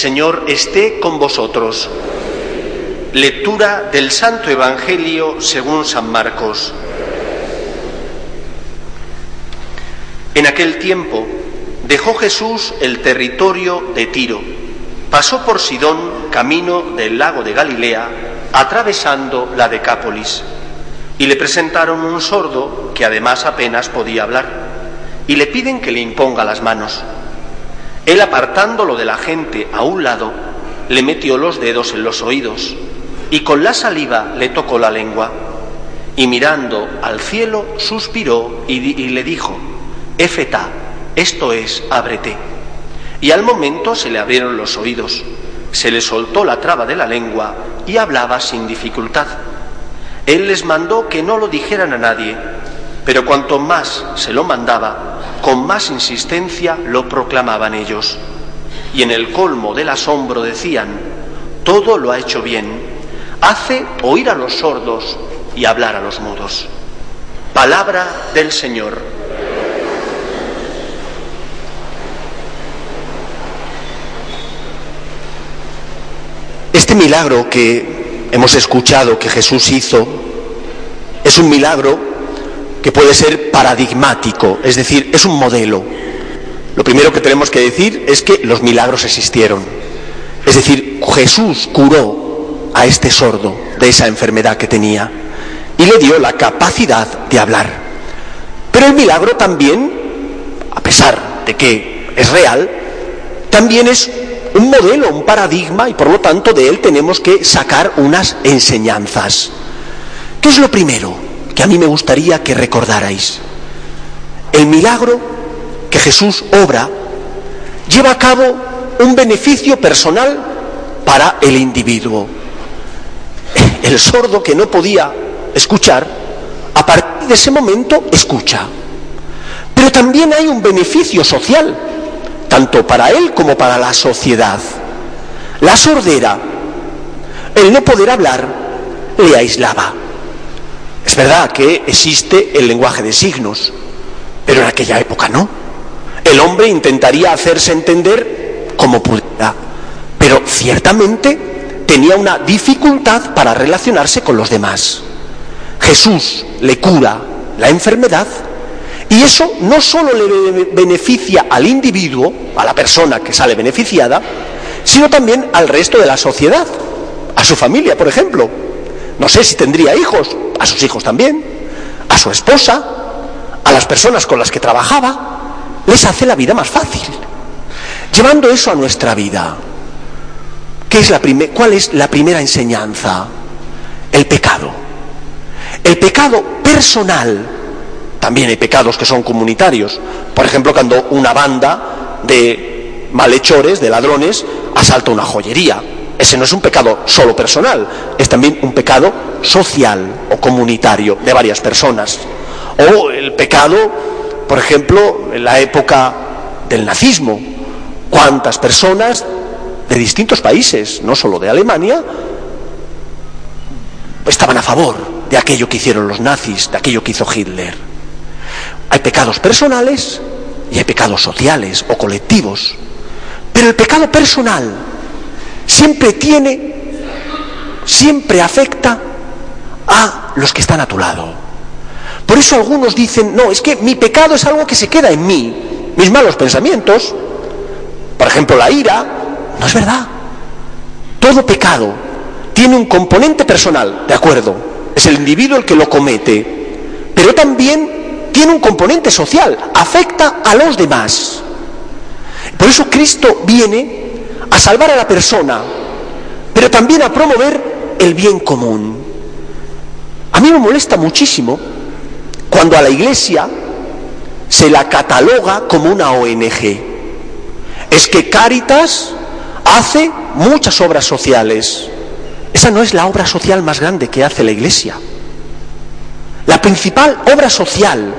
Señor esté con vosotros. Lectura del Santo Evangelio según San Marcos. En aquel tiempo dejó Jesús el territorio de Tiro, pasó por Sidón, camino del lago de Galilea, atravesando la Decápolis, y le presentaron un sordo que además apenas podía hablar, y le piden que le imponga las manos. Él apartándolo de la gente a un lado, le metió los dedos en los oídos y con la saliva le tocó la lengua. Y mirando al cielo, suspiró y, le dijo, Efeta, esto es, ábrete. Y al momento se le abrieron los oídos, se le soltó la traba de la lengua y hablaba sin dificultad. Él les mandó que no lo dijeran a nadie, pero cuanto más se lo mandaba, con más insistencia lo proclamaban ellos. Y en el colmo del asombro decían, todo lo ha hecho bien, hace oír a los sordos y hablar a los mudos. Palabra del Señor. Este milagro que hemos escuchado que Jesús hizo es un milagro que puede ser paradigmático, es decir, es un modelo. Lo primero que tenemos que decir es que los milagros existieron. Es decir, Jesús curó a este sordo de esa enfermedad que tenía y le dio la capacidad de hablar. Pero el milagro también, a pesar de que es real, también es un modelo, un paradigma y por lo tanto de él tenemos que sacar unas enseñanzas. ¿Qué es lo primero? Que a mí me gustaría que recordarais. El milagro que Jesús obra lleva a cabo un beneficio personal para el individuo. El sordo que no podía escuchar, a partir de ese momento escucha. Pero también hay un beneficio social, tanto para él como para la sociedad. La sordera, el no poder hablar, le aislaba. Es verdad que existe el lenguaje de signos, pero en aquella época no. El hombre intentaría hacerse entender como pudiera, pero ciertamente tenía una dificultad para relacionarse con los demás. Jesús le cura la enfermedad y eso no solo le beneficia al individuo, a la persona que sale beneficiada, sino también al resto de la sociedad, a su familia, por ejemplo. No sé si tendría hijos, a sus hijos también, a su esposa, a las personas con las que trabajaba, les hace la vida más fácil. Llevando eso a nuestra vida, ¿qué es la ¿cuál es la primera enseñanza? El pecado. El pecado personal, también hay pecados que son comunitarios. Por ejemplo, cuando una banda de malhechores, de ladrones, asalta una joyería ese no es un pecado solo personal, es también un pecado social o comunitario de varias personas. O el pecado, por ejemplo, en la época del nazismo, cuántas personas de distintos países, no solo de Alemania, estaban a favor de aquello que hicieron los nazis, de aquello que hizo Hitler. Hay pecados personales y hay pecados sociales o colectivos. Pero el pecado personal siempre tiene, siempre afecta a los que están a tu lado. Por eso algunos dicen, no, es que mi pecado es algo que se queda en mí, mis malos pensamientos, por ejemplo la ira, no es verdad. Todo pecado tiene un componente personal, de acuerdo, es el individuo el que lo comete, pero también tiene un componente social, afecta a los demás. Por eso Cristo viene a salvar a la persona, pero también a promover el bien común. A mí me molesta muchísimo cuando a la Iglesia se la cataloga como una ONG. Es que Cáritas hace muchas obras sociales. Esa no es la obra social más grande que hace la Iglesia. La principal obra social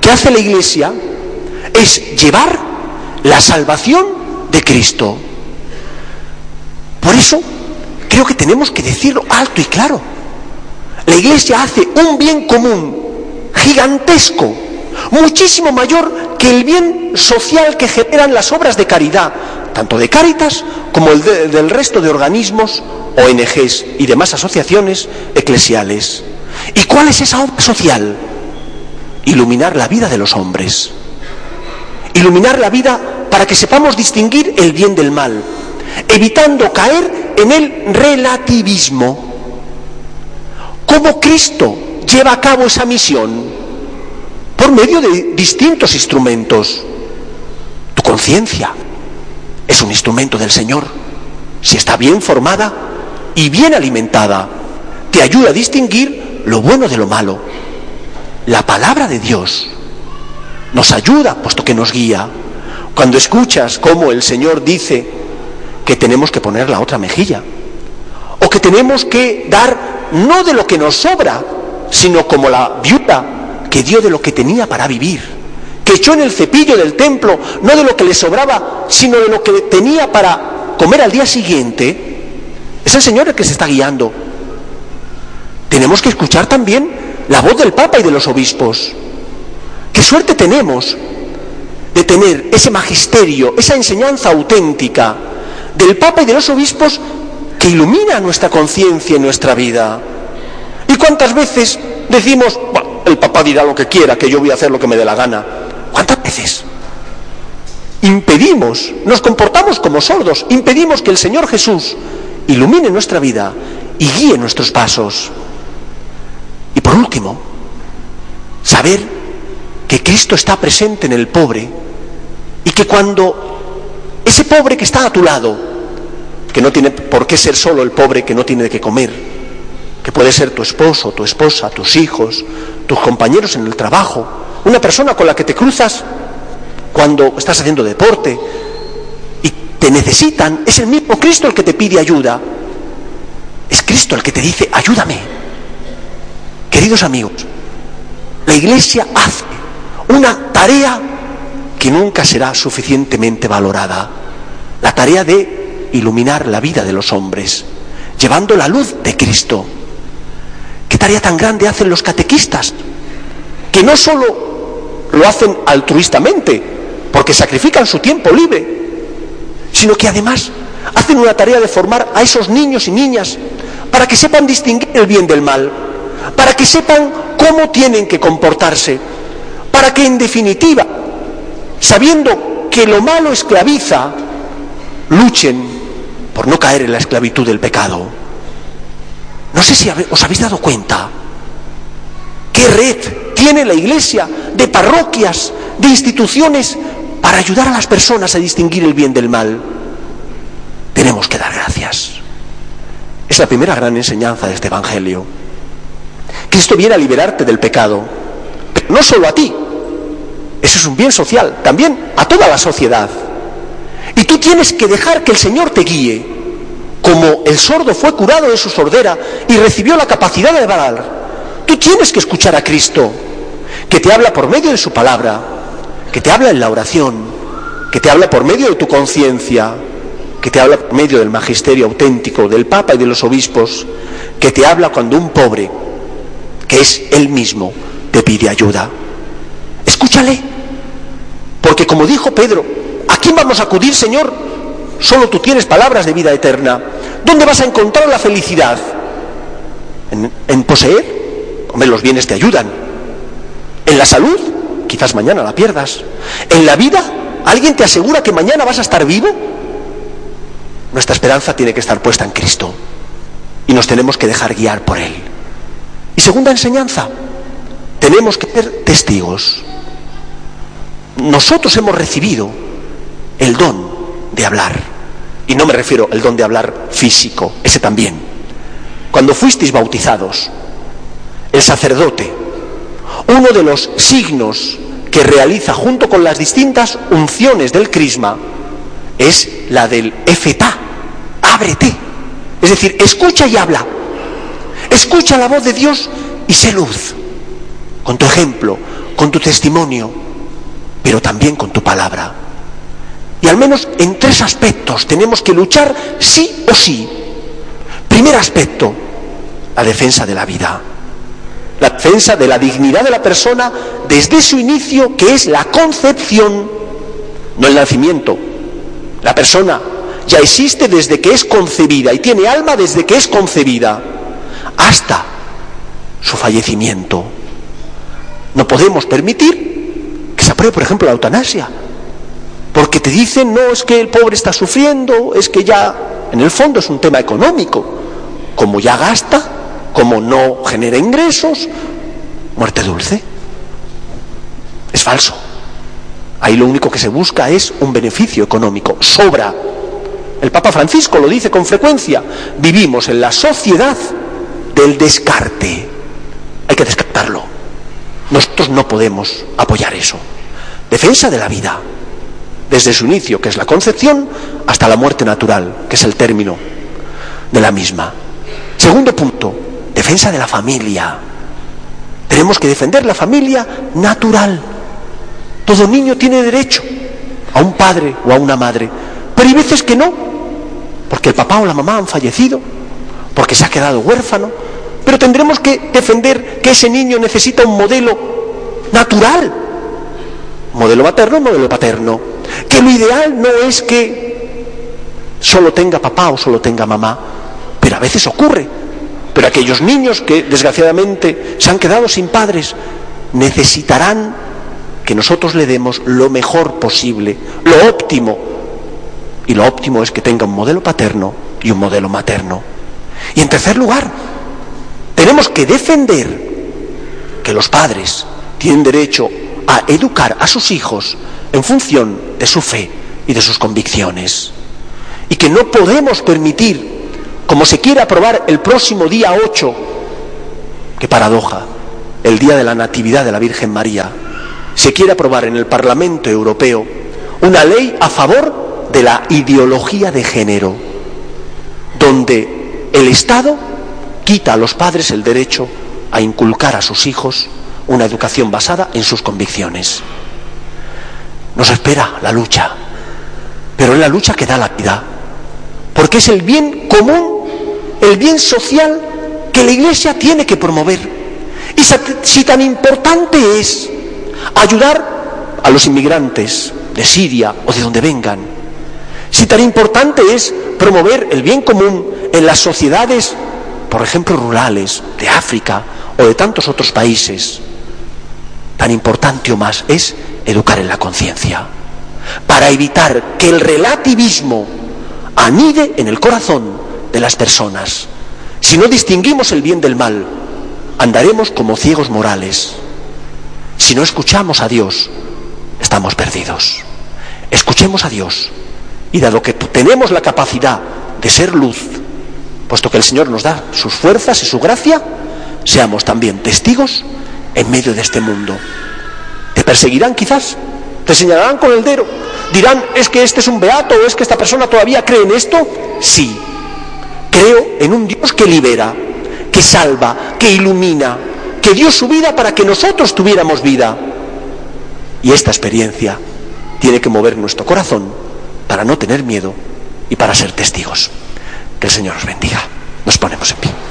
que hace la Iglesia es llevar la salvación de Cristo. Por eso creo que tenemos que decirlo alto y claro. La Iglesia hace un bien común gigantesco, muchísimo mayor que el bien social que generan las obras de caridad, tanto de Cáritas como el del resto de organismos, ONGs y demás asociaciones eclesiales. ¿Y cuál es esa obra social? Iluminar la vida de los hombres. Iluminar la vida para que sepamos distinguir el bien del mal, evitando caer en el relativismo. ¿Cómo Cristo lleva a cabo esa misión? Por medio de distintos instrumentos. Tu conciencia es un instrumento del Señor. Si está bien formada y bien alimentada, te ayuda a distinguir lo bueno de lo malo. La palabra de Dios nos ayuda, puesto que nos guía. Cuando escuchas cómo el Señor dice que tenemos que poner la otra mejilla, o que tenemos que dar no de lo que nos sobra, sino como la viuda que dio de lo que tenía para vivir, que echó en el cepillo del templo no de lo que le sobraba, sino de lo que tenía para comer al día siguiente, es el Señor el que se está guiando. Tenemos que escuchar también la voz del Papa y de los obispos. Qué suerte tenemos de tener ese magisterio, esa enseñanza auténtica del Papa y de los obispos que ilumina nuestra conciencia y nuestra vida. ¿Y cuántas veces decimos, el Papa dirá lo que quiera, que yo voy a hacer lo que me dé la gana? ¿Cuántas veces? Impedimos, nos comportamos como sordos, impedimos que el Señor Jesús ilumine nuestra vida y guíe nuestros pasos. Y por último, saber que Cristo está presente en el pobre y que cuando ese pobre que está a tu lado, que no tiene por qué ser solo el pobre que no tiene de qué comer, que puede ser tu esposo, tu esposa, tus hijos, tus compañeros en el trabajo, una persona con la que te cruzas cuando estás haciendo deporte y te necesitan, es el mismo Cristo el que te pide ayuda. Es Cristo el que te dice, ayúdame. Queridos amigos, la iglesia hace una tarea que nunca será suficientemente valorada, la tarea de iluminar la vida de los hombres, llevando la luz de Cristo. ¿Qué tarea tan grande hacen los catequistas? Que no solo lo hacen altruistamente, porque sacrifican su tiempo libre, sino que además hacen una tarea de formar a esos niños y niñas para que sepan distinguir el bien del mal, para que sepan cómo tienen que comportarse, para que en definitiva, sabiendo que lo malo esclaviza, luchen por no caer en la esclavitud del pecado. No sé si os habéis dado cuenta qué red tiene la Iglesia de parroquias, de instituciones para ayudar a las personas a distinguir el bien del mal. Tenemos que dar gracias. Es la primera gran enseñanza de este Evangelio. Cristo viene a liberarte del pecado, pero no solo a ti, eso es un bien social, también a toda la sociedad. Y tú tienes que dejar que el Señor te guíe, como el sordo fue curado de su sordera y recibió la capacidad de hablar. Tú tienes que escuchar a Cristo, que te habla por medio de su palabra, que te habla en la oración, que te habla por medio de tu conciencia, que te habla por medio del magisterio auténtico, del Papa y de los obispos, que te habla cuando un pobre, que es él mismo, te pide ayuda. Escúchale. Porque como dijo Pedro, ¿a quién vamos a acudir, Señor? Solo tú tienes palabras de vida eterna. ¿Dónde vas a encontrar la felicidad? ¿En, poseer? Hombre, los bienes te ayudan. ¿En la salud? Quizás mañana la pierdas. ¿En la vida? ¿Alguien te asegura que mañana vas a estar vivo? Nuestra esperanza tiene que estar puesta en Cristo. Y nos tenemos que dejar guiar por Él. Y segunda enseñanza, tenemos que ser testigos nosotros hemos recibido el don de hablar. Y no me refiero al don de hablar físico, ese también. Cuando fuisteis bautizados, el sacerdote, uno de los signos que realiza junto con las distintas unciones del crisma es la del efetá, ábrete. Es decir, escucha y habla. Escucha la voz de Dios y sé luz. Con tu ejemplo, con tu testimonio, pero también con tu palabra. Y al menos en tres aspectos tenemos que luchar sí o sí. Primer aspecto, la defensa de la vida. La defensa de la dignidad de la persona desde su inicio, que es la concepción, no el nacimiento, La persona ya existe desde que es concebida y tiene alma desde que es concebida hasta su fallecimiento. No podemos permitir que se apruebe, por ejemplo, la eutanasia, porque te dicen, no, es que el pobre está sufriendo, es que ya, en el fondo es un tema económico, como ya gasta, como no genera ingresos, muerte dulce. Es falso. Ahí lo único que se busca es un beneficio económico, sobra. El Papa Francisco lo dice con frecuencia, vivimos en la sociedad del descarte. Hay que descartarlo. Nosotros no podemos apoyar eso. Defensa de la vida, desde su inicio, que es la concepción, hasta la muerte natural, que es el término de la misma. Segundo punto, defensa de la familia. Tenemos que defender la familia natural. Todo niño tiene derecho a un padre o a una madre, pero hay veces que no, porque el papá o la mamá han fallecido, porque se ha quedado huérfano, pero tendremos que defender que ese niño necesita un modelo natural, modelo materno, modelo paterno, que lo ideal no es que solo tenga papá o solo tenga mamá, pero a veces ocurre. Pero aquellos niños que desgraciadamente se han quedado sin padres necesitarán que nosotros le demos lo mejor posible, lo óptimo. Y lo óptimo es que tenga un modelo paterno y un modelo materno. Y en tercer lugar, tenemos que defender que los padres tienen derecho a educar a sus hijos en función de su fe y de sus convicciones. Y que no podemos permitir, como se quiere aprobar el próximo día 8, que paradoja, el día de la Natividad de la Virgen María, se quiere aprobar en el Parlamento Europeo una ley a favor de la ideología de género, donde el Estado quita a los padres el derecho a inculcar a sus hijos una educación basada en sus convicciones. Nos espera la lucha, pero es la lucha que da la vida, porque es el bien común, el bien social que la Iglesia tiene que promover. Y si tan importante es ayudar a los inmigrantes de Siria o de donde vengan, si tan importante es promover el bien común en las sociedades, por ejemplo, rurales de África o de tantos otros países, tan importante o más es educar en la conciencia, para evitar que el relativismo anide en el corazón de las personas. Si no distinguimos el bien del mal, andaremos como ciegos morales. Si no escuchamos a Dios, estamos perdidos. Escuchemos a Dios y dado que tenemos la capacidad de ser luz, puesto que el Señor nos da sus fuerzas y su gracia, seamos también testigos en medio de este mundo. Te perseguirán quizás, te señalarán con el dedo, dirán, es que este es un beato o es que esta persona todavía cree en esto. Sí, creo en un Dios que libera, que salva, que ilumina, que dio su vida para que nosotros tuviéramos vida. Y esta experiencia tiene que mover nuestro corazón para no tener miedo y para ser testigos. Que el Señor nos bendiga. Nos ponemos en pie.